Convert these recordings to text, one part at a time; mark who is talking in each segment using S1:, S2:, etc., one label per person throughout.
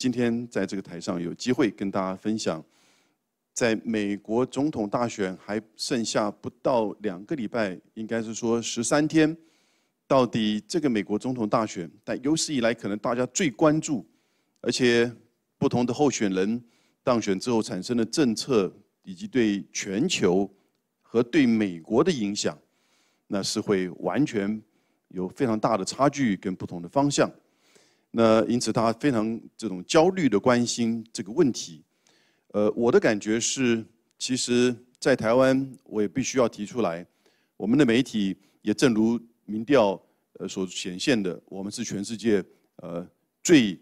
S1: 今天在这个台上有机会跟大家分享，在美国总统大选还剩下不到两个礼拜，应该是说十三天，到底这个美国总统大选，但有史以来可能大家最关注，而且不同的候选人当选之后产生的政策，以及对全球和对美国的影响，那是会完全有非常大的差距跟不同的方向。那因此，他非常这种焦虑的关心这个问题。呃，我的感觉是，其实，在台湾，我也必须要提出来，我们的媒体也正如民调呃所显现的，我们是全世界呃最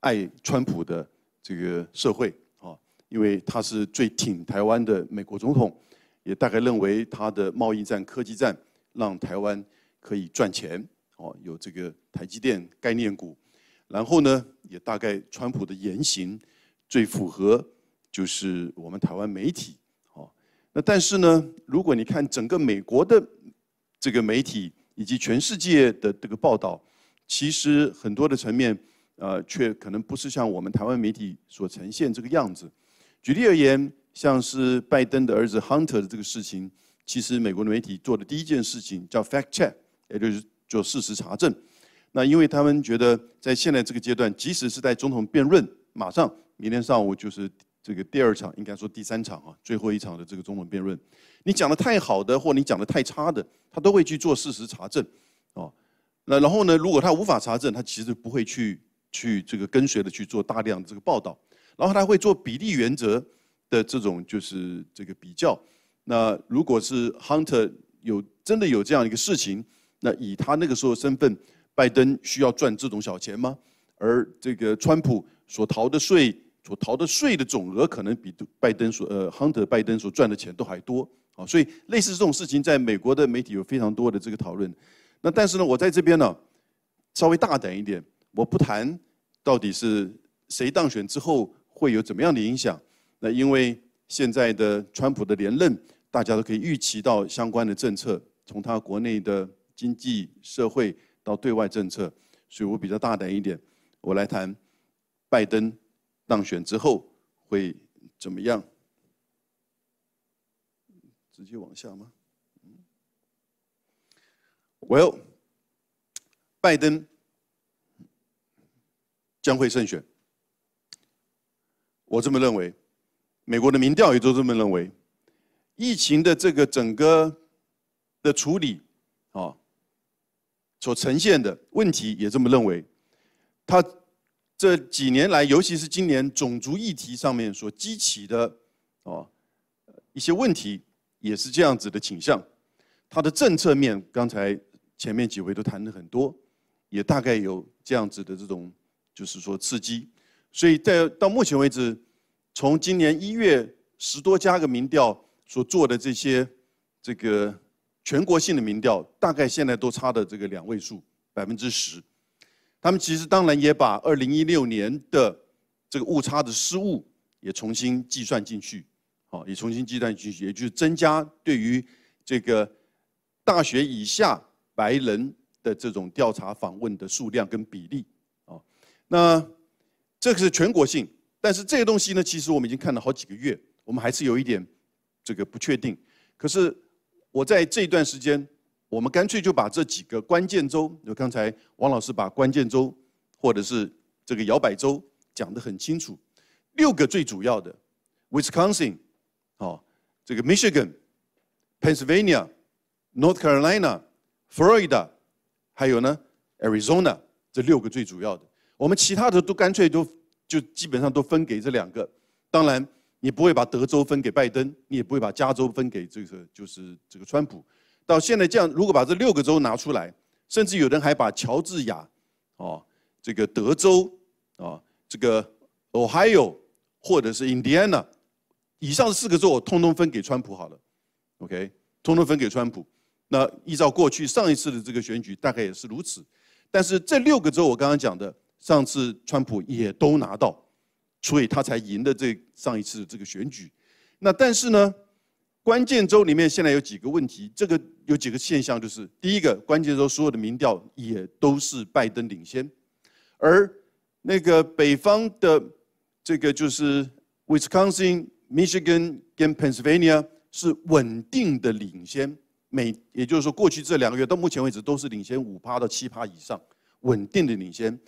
S1: 爱川普的这个社会啊，因为他是最挺台湾的美国总统，也大概认为他的贸易战、科技战让台湾可以赚钱哦，有这个台积电概念股。然后呢，也大概川普的言行最符合，就是我们台湾媒体，哦，那但是呢，如果你看整个美国的这个媒体以及全世界的这个报道，其实很多的层面，呃，却可能不是像我们台湾媒体所呈现这个样子。举例而言，像是拜登的儿子 Hunter 的这个事情，其实美国的媒体做的第一件事情叫 fact check，也就是做事实查证。那因为他们觉得，在现在这个阶段，即使是在总统辩论，马上明天上午就是这个第二场，应该说第三场啊，最后一场的这个总统辩论，你讲的太好的，或你讲的太差的，他都会去做事实查证，哦，那然后呢，如果他无法查证，他其实不会去去这个跟随的去做大量的这个报道，然后他会做比例原则的这种就是这个比较。那如果是 Hunter 有真的有这样一个事情，那以他那个时候身份。拜登需要赚这种小钱吗？而这个川普所逃的税，所逃的税的总额，可能比拜登所呃亨特拜登所赚的钱都还多啊！所以类似这种事情，在美国的媒体有非常多的这个讨论。那但是呢，我在这边呢，稍微大胆一点，我不谈到底是谁当选之后会有怎么样的影响。那因为现在的川普的连任，大家都可以预期到相关的政策，从他国内的经济社会。到对外政策，所以我比较大胆一点，我来谈拜登当选之后会怎么样？直接往下吗？Well，拜登将会胜选，我这么认为，美国的民调也都这么认为，疫情的这个整个的处理。所呈现的问题也这么认为，他这几年来，尤其是今年种族议题上面所激起的哦一些问题，也是这样子的倾向。他的政策面，刚才前面几位都谈的很多，也大概有这样子的这种，就是说刺激。所以在到目前为止，从今年一月十多家个民调所做的这些这个。全国性的民调大概现在都差的这个两位数，百分之十。他们其实当然也把二零一六年的这个误差的失误也重新计算进去，好，也重新计算进去，也就是增加对于这个大学以下白人的这种调查访问的数量跟比例，啊，那这个是全国性，但是这些东西呢，其实我们已经看了好几个月，我们还是有一点这个不确定，可是。我在这段时间，我们干脆就把这几个关键州，就刚才王老师把关键州或者是这个摇摆州讲得很清楚，六个最主要的，Wisconsin，哦，这个 Michigan，Pennsylvania，North Carolina，Florida，还有呢 Arizona，这六个最主要的，我们其他的都干脆都就基本上都分给这两个，当然。你不会把德州分给拜登，你也不会把加州分给这个就是这个川普。到现在这样，如果把这六个州拿出来，甚至有人还把乔治亚，哦，这个德州，啊，这个 Ohio 或者是 Indiana，以上四个州我通通分给川普好了，OK，通通分给川普。那依照过去上一次的这个选举，大概也是如此。但是这六个州我刚刚讲的，上次川普也都拿到。所以他才赢的这上一次这个选举，那但是呢，关键州里面现在有几个问题，这个有几个现象，就是第一个，关键州所有的民调也都是拜登领先，而那个北方的这个就是 Wisconsin、Michigan 跟 Pennsylvania 是稳定的领先，每也就是说过去这两个月到目前为止都是领先五趴到七趴以上，稳定的领先。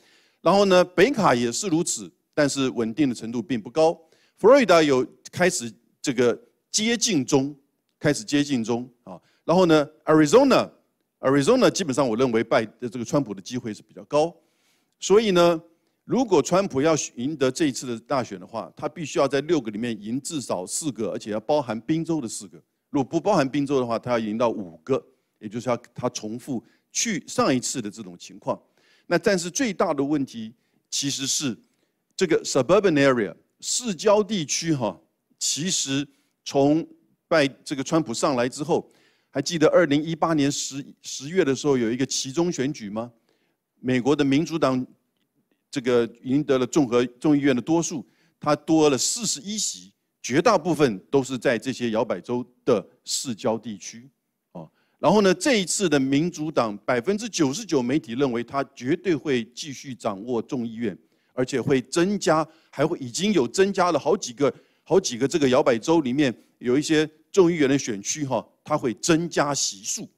S1: 然后呢，北卡也是如此，但是稳定的程度并不高。佛罗里达有开始这个接近中，开始接近中啊。然后呢，Arizona，Arizona 基本上我认为拜的这个川普的机会是比较高。所以呢，如果川普要赢得这一次的大选的话，他必须要在六个里面赢至少四个，而且要包含宾州的四个。如果不包含宾州的话，他要赢到五个，也就是要他重复去上一次的这种情况。那但是最大的问题其实是这个 suburban area 市郊地区哈，其实从拜这个川普上来之后，还记得二零一八年十十月的时候有一个其中选举吗？美国的民主党这个赢得了众和众议院的多数，它多了四十一席，绝大部分都是在这些摇摆州的市郊地区，啊，然后呢，这一次的民主党百分之九十九媒体认为它绝对会继续掌握众议院，而且会增加，还会已经有增加了好几个好几个这个摇摆州里面有一些众议员的选区哈，它会增加席数。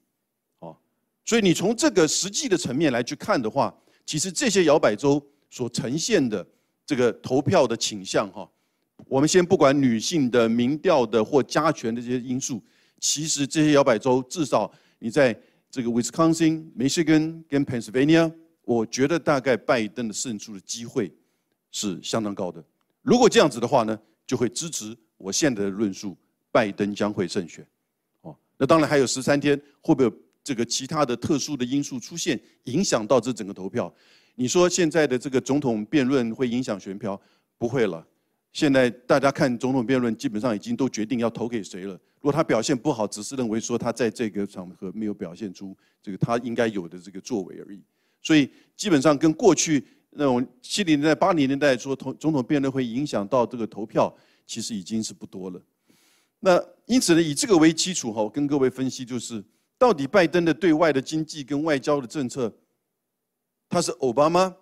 S1: 哦所以你从这个实际的层面来去看的话，其实这些摇摆州所呈现的这个投票的倾向，哈，我们先不管女性的民调的或加权的这些因素，其实这些摇摆州至少你在这个 Wisconsin、Michigan 跟 Pennsylvania，我觉得大概拜登的胜出的机会是相当高的。如果这样子的话呢，就会支持我现在的论述，拜登将会胜选。哦，那当然还有十三天，会不会？这个其他的特殊的因素出现，影响到这整个投票。你说现在的这个总统辩论会影响选票？不会了。现在大家看总统辩论，基本上已经都决定要投给谁了。如果他表现不好，只是认为说他在这个场合没有表现出这个他应该有的这个作为而已。所以基本上跟过去那种七零年代、八零年代说总总统辩论会影响到这个投票，其实已经是不多了。那因此呢，以这个为基础哈，我跟各位分析就是。到底拜登的对外的经济跟外交的政策，他是奥巴马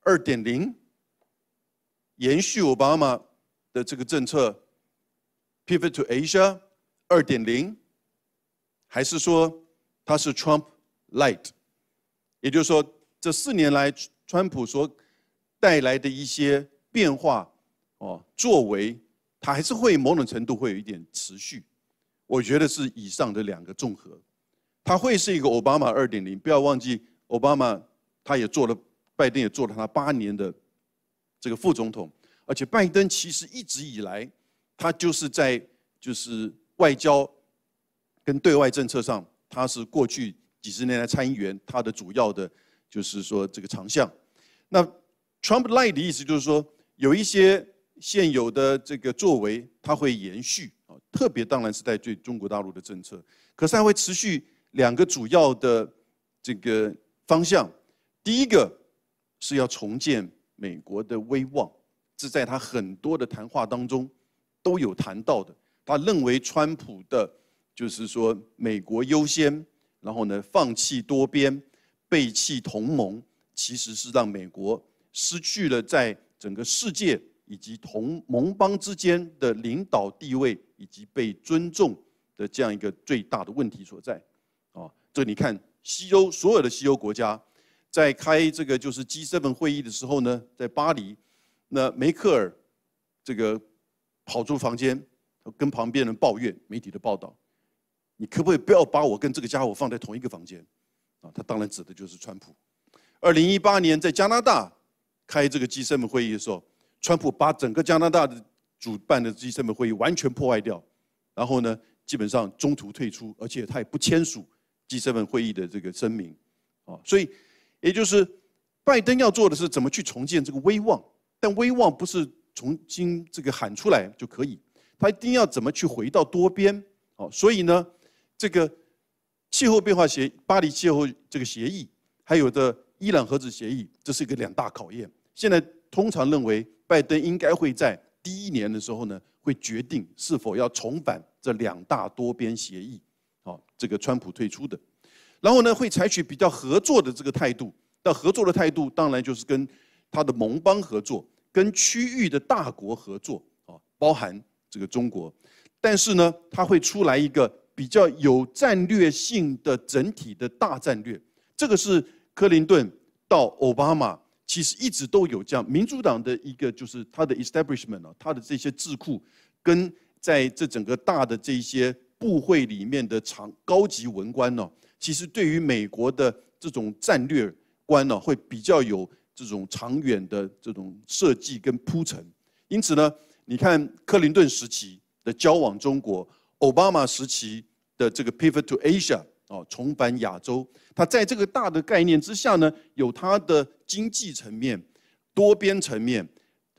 S1: 二点零，延续奥巴马的这个政策，pivot to Asia 二点零，还是说他是 Trump light？也就是说，这四年来川普所带来的一些变化哦作为，他还是会某种程度会有一点持续。我觉得是以上的两个综合，他会是一个奥巴马二点零。不要忘记，奥巴马他也做了，拜登也做了他八年的这个副总统。而且拜登其实一直以来，他就是在就是外交跟对外政策上，他是过去几十年来参议员他的主要的，就是说这个长项。那 Trump Light 的意思就是说，有一些现有的这个作为，他会延续啊。特别当然是在对中国大陆的政策，可是还会持续两个主要的这个方向。第一个是要重建美国的威望，这在他很多的谈话当中都有谈到的。他认为川普的，就是说美国优先，然后呢放弃多边、背弃同盟，其实是让美国失去了在整个世界。以及同盟邦之间的领导地位以及被尊重的这样一个最大的问题所在，啊，这你看西欧所有的西欧国家在开这个就是 G7 会议的时候呢，在巴黎，那梅克尔这个跑出房间跟旁边人抱怨媒体的报道，你可不可以不要把我跟这个家伙放在同一个房间？啊，他当然指的就是川普。二零一八年在加拿大开这个 G7 会议的时候。川普把整个加拿大的主办的 G7 会议完全破坏掉，然后呢，基本上中途退出，而且他也不签署 G7 会议的这个声明，啊，所以也就是拜登要做的是怎么去重建这个威望，但威望不是重新这个喊出来就可以，他一定要怎么去回到多边，哦，所以呢，这个气候变化协巴黎气候这个协议，还有的伊朗核子协议，这是一个两大考验。现在通常认为。拜登应该会在第一年的时候呢，会决定是否要重返这两大多边协议，好，这个川普退出的，然后呢，会采取比较合作的这个态度。那合作的态度，当然就是跟他的盟邦合作，跟区域的大国合作啊，包含这个中国。但是呢，它会出来一个比较有战略性的整体的大战略。这个是克林顿到奥巴马，其实一直都有这样。民主党的一个就是它的 establishment 啊，它的这些智库，跟在这整个大的这些部会里面的长高级文官呢，其实对于美国的这种战略观呢，会比较有。这种长远的这种设计跟铺陈，因此呢，你看克林顿时期的交往中国，奥巴马时期的这个 pivot to Asia 哦，重返亚洲，它在这个大的概念之下呢，有它的经济层面、多边层面、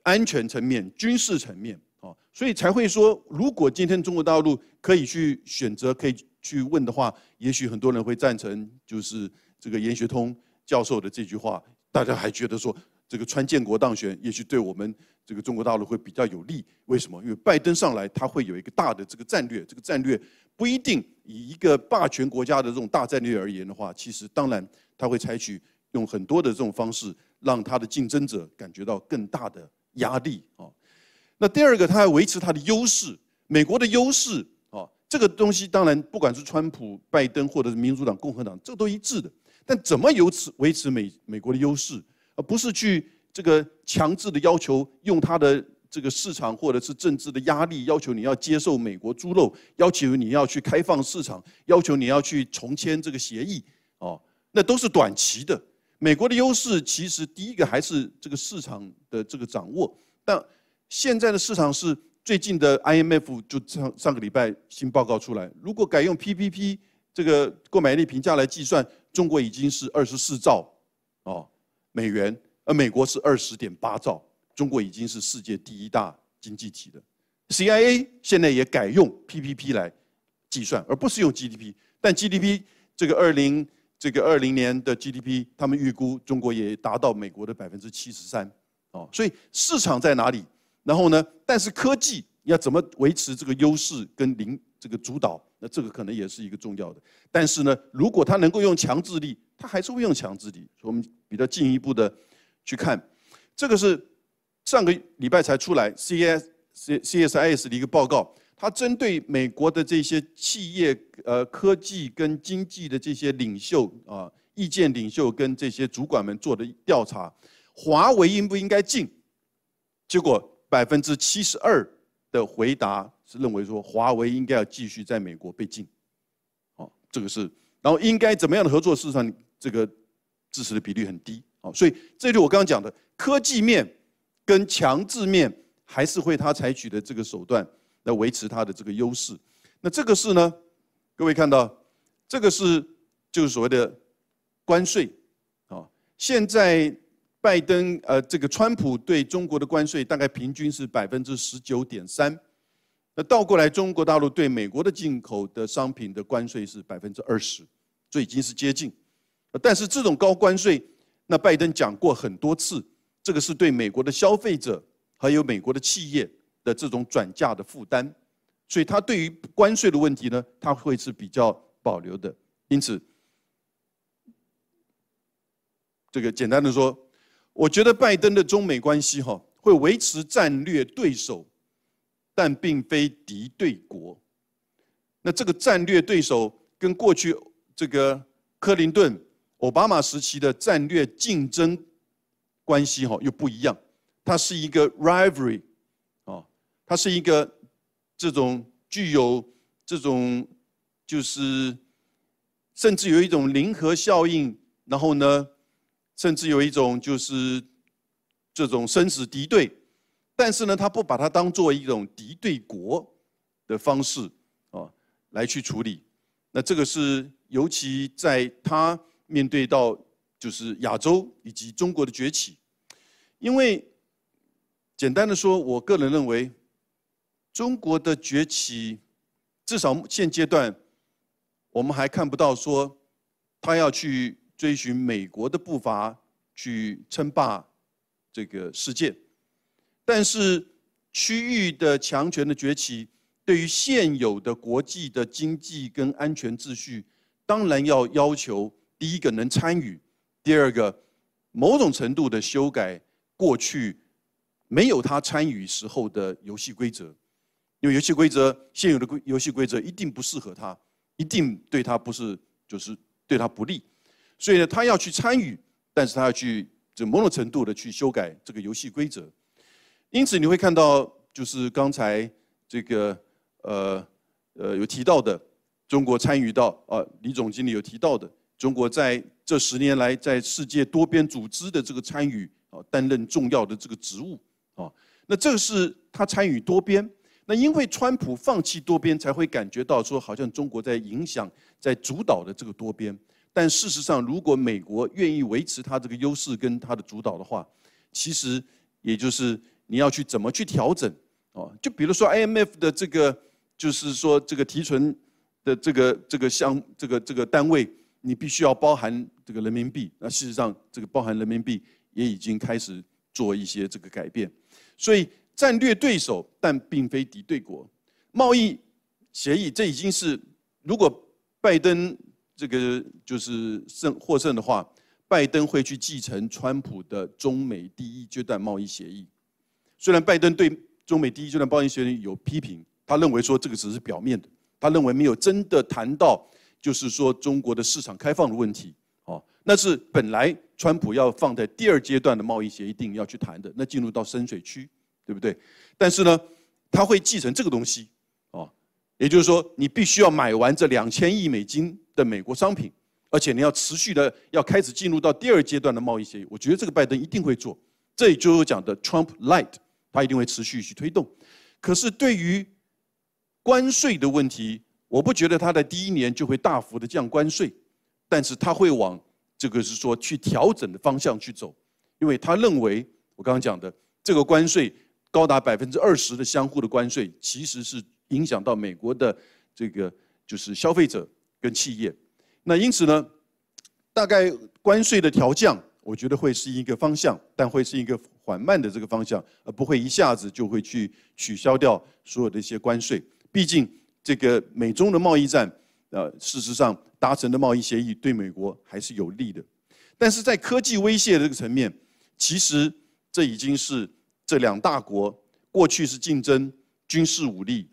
S1: 安全层面、军事层面哦，所以才会说，如果今天中国大陆可以去选择、可以去问的话，也许很多人会赞成，就是这个严学通教授的这句话。大家还觉得说，这个川建国当选，也许对我们这个中国大陆会比较有利。为什么？因为拜登上来，他会有一个大的这个战略。这个战略不一定以一个霸权国家的这种大战略而言的话，其实当然他会采取用很多的这种方式，让他的竞争者感觉到更大的压力啊。那第二个，他要维持他的优势，美国的优势啊，这个东西当然不管是川普、拜登或者是民主党、共和党，这都一致的。但怎么由此维持美美国的优势，而不是去这个强制的要求用它的这个市场或者是政治的压力要求你要接受美国猪肉，要求你要去开放市场，要求你要去重签这个协议，哦，那都是短期的。美国的优势其实第一个还是这个市场的这个掌握，但现在的市场是最近的 IMF 就上上个礼拜新报告出来，如果改用 PPP 这个购买力评价来计算。中国已经是二十四兆美元，而美国是二十点八兆，中国已经是世界第一大经济体了。CIA 现在也改用 PPP 来计算，而不是用 GDP。但 GDP 这个二零这个二零年的 GDP，他们预估中国也达到美国的百分之七十三哦。所以市场在哪里？然后呢？但是科技要怎么维持这个优势跟领这个主导？那这个可能也是一个重要的，但是呢，如果他能够用强制力，他还是会用强制力。我们比较进一步的去看，这个是上个礼拜才出来 C S C C S I S 的一个报告，它针对美国的这些企业、呃科技跟经济的这些领袖啊、意见领袖跟这些主管们做的调查，华为应不应该进？结果百分之七十二的回答。是认为说华为应该要继续在美国被禁，哦，这个是，然后应该怎么样的合作？事实上，这个支持的比率很低，哦，所以这就我刚刚讲的科技面跟强制面还是会他采取的这个手段来维持他的这个优势。那这个是呢，各位看到，这个是就是所谓的关税，啊，现在拜登呃这个川普对中国的关税大概平均是百分之十九点三。那倒过来，中国大陆对美国的进口的商品的关税是百分之二十，这已经是接近。但是这种高关税，那拜登讲过很多次，这个是对美国的消费者还有美国的企业的这种转嫁的负担，所以他对于关税的问题呢，他会是比较保留的。因此，这个简单的说，我觉得拜登的中美关系哈会维持战略对手。但并非敌对国。那这个战略对手跟过去这个克林顿、奥巴马时期的战略竞争关系哈又不一样。它是一个 rivalry，哦，它是一个这种具有这种就是甚至有一种零和效应，然后呢，甚至有一种就是这种生死敌对。但是呢，他不把它当做一种敌对国的方式啊来去处理。那这个是尤其在他面对到就是亚洲以及中国的崛起，因为简单的说，我个人认为中国的崛起，至少现阶段我们还看不到说他要去追寻美国的步伐去称霸这个世界。但是，区域的强权的崛起，对于现有的国际的经济跟安全秩序，当然要要求第一个能参与，第二个某种程度的修改过去没有他参与时候的游戏规则，因为游戏规则现有的规游戏规则一定不适合他，一定对他不是就是对他不利，所以呢，他要去参与，但是他要去这某种程度的去修改这个游戏规则。因此你会看到，就是刚才这个呃呃有提到的，中国参与到啊，李总经理有提到的，中国在这十年来在世界多边组织的这个参与啊，担任重要的这个职务啊。那这是他参与多边，那因为川普放弃多边，才会感觉到说好像中国在影响、在主导的这个多边。但事实上，如果美国愿意维持它这个优势跟它的主导的话，其实也就是。你要去怎么去调整？哦，就比如说 IMF 的这个，就是说这个提存的这个这个项这个这个单位，你必须要包含这个人民币。那事实上，这个包含人民币也已经开始做一些这个改变。所以战略对手，但并非敌对国。贸易协议，这已经是如果拜登这个就是胜获胜的话，拜登会去继承川普的中美第一阶段贸易协议。虽然拜登对中美第一阶段贸易协议有批评，他认为说这个只是表面的，他认为没有真的谈到就是说中国的市场开放的问题，哦，那是本来川普要放在第二阶段的贸易协议定要去谈的，那进入到深水区，对不对？但是呢，他会继承这个东西，哦，也就是说你必须要买完这两千亿美金的美国商品，而且你要持续的要开始进入到第二阶段的贸易协议，我觉得这个拜登一定会做，这也就是讲的 Trump Light。他一定会持续去推动，可是对于关税的问题，我不觉得他在第一年就会大幅的降关税，但是他会往这个是说去调整的方向去走，因为他认为我刚刚讲的这个关税高达百分之二十的相互的关税，其实是影响到美国的这个就是消费者跟企业，那因此呢，大概关税的调降，我觉得会是一个方向，但会是一个。缓慢的这个方向，而不会一下子就会去取消掉所有的一些关税。毕竟这个美中的贸易战，呃，事实上达成的贸易协议对美国还是有利的。但是在科技威胁的这个层面，其实这已经是这两大国过去是竞争军事武力、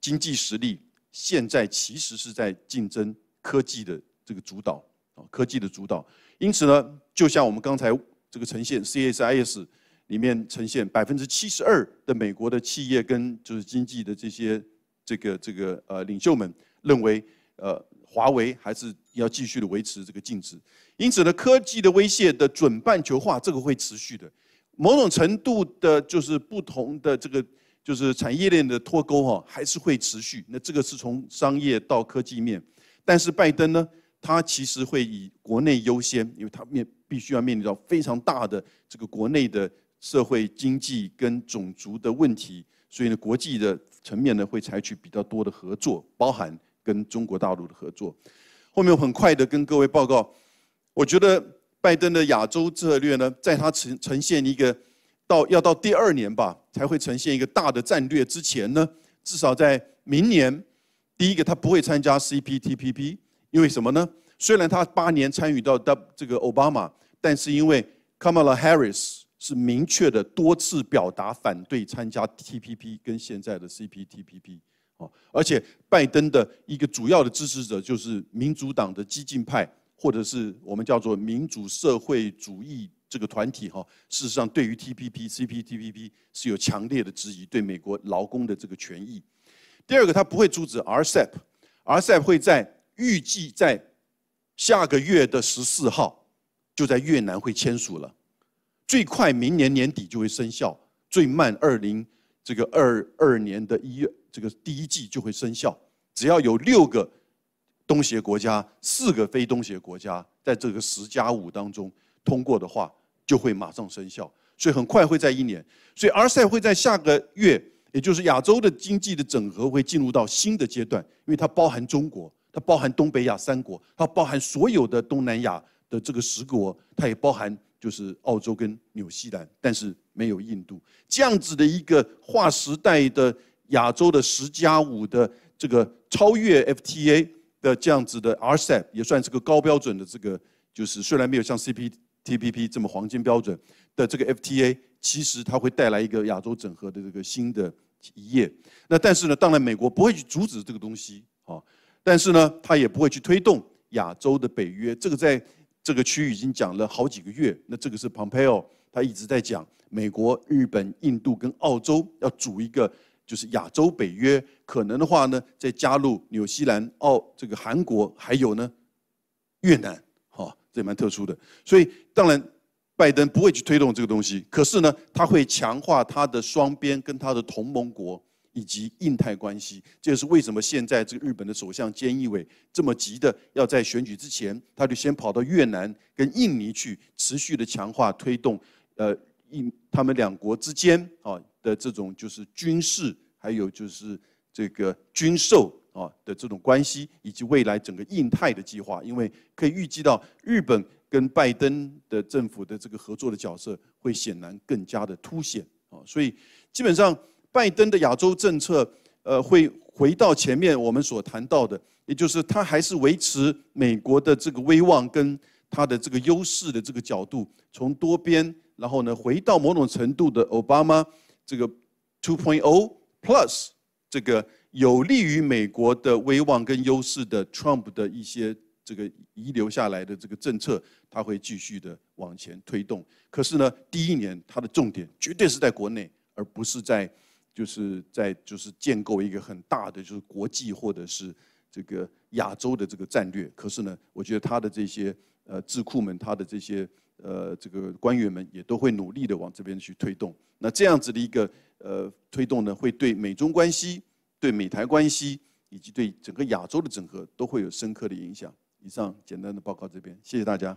S1: 经济实力，现在其实是在竞争科技的这个主导啊，科技的主导。因此呢，就像我们刚才这个呈现 CSIS。里面呈现百分之七十二的美国的企业跟就是经济的这些这个这个呃领袖们认为，呃，华为还是要继续的维持这个禁止。因此呢，科技的威胁的准半球化这个会持续的，某种程度的就是不同的这个就是产业链的脱钩哈，还是会持续。那这个是从商业到科技面，但是拜登呢，他其实会以国内优先，因为他面必须要面临到非常大的这个国内的。社会经济跟种族的问题，所以呢，国际的层面呢会采取比较多的合作，包含跟中国大陆的合作。后面我很快的跟各位报告，我觉得拜登的亚洲策略呢，在他呈呈现一个到要到第二年吧，才会呈现一个大的战略之前呢，至少在明年，第一个他不会参加 CPTPP，因为什么呢？虽然他八年参与到的这个奥巴马，但是因为 Kamala Harris。是明确的多次表达反对参加 TPP 跟现在的 CPTPP，哦，而且拜登的一个主要的支持者就是民主党的激进派，或者是我们叫做民主社会主义这个团体，哈，事实上对于 TPP、CPTPP 是有强烈的质疑，对美国劳工的这个权益。第二个，他不会阻止 RCEP，RCEP 会在预计在下个月的十四号就在越南会签署了。最快明年年底就会生效，最慢二零这个二二年的一月这个第一季就会生效。只要有六个东协国家、四个非东协国家在这个十加五当中通过的话，就会马上生效。所以很快会在一年。所以 RCEP 会在下个月，也就是亚洲的经济的整合会进入到新的阶段，因为它包含中国，它包含东北亚三国，它包含所有的东南亚的这个十国，它也包含。就是澳洲跟纽西兰，但是没有印度这样子的一个划时代的亚洲的十加五的这个超越 FTA 的这样子的 RCEP 也算是个高标准的这个，就是虽然没有像 CP TPP 这么黄金标准的这个 FTA，其实它会带来一个亚洲整合的这个新的一页。那但是呢，当然美国不会去阻止这个东西啊，但是呢，他也不会去推动亚洲的北约。这个在这个区域已经讲了好几个月。那这个是 Pompeo 他一直在讲，美国、日本、印度跟澳洲要组一个就是亚洲北约，可能的话呢，再加入纽西兰、澳这个韩国，还有呢越南。这也蛮特殊的，所以当然，拜登不会去推动这个东西。可是呢，他会强化他的双边跟他的同盟国以及印太关系。这也是为什么现在这个日本的首相菅义伟这么急的要在选举之前，他就先跑到越南跟印尼去，持续的强化推动，呃，印他们两国之间啊的这种就是军事，还有就是这个军售。啊的这种关系，以及未来整个印太的计划，因为可以预计到日本跟拜登的政府的这个合作的角色会显然更加的凸显啊，所以基本上拜登的亚洲政策，呃，会回到前面我们所谈到的，也就是他还是维持美国的这个威望跟他的这个优势的这个角度，从多边，然后呢回到某种程度的奥巴马这个 two point o plus 这个。有利于美国的威望跟优势的 Trump 的一些这个遗留下来的这个政策，他会继续的往前推动。可是呢，第一年它的重点绝对是在国内，而不是在就是在就是建构一个很大的就是国际或者是这个亚洲的这个战略。可是呢，我觉得他的这些呃智库们，他的这些呃这个官员们也都会努力的往这边去推动。那这样子的一个呃推动呢，会对美中关系。对美台关系以及对整个亚洲的整合都会有深刻的影响。以上简单的报告这边，谢谢大家。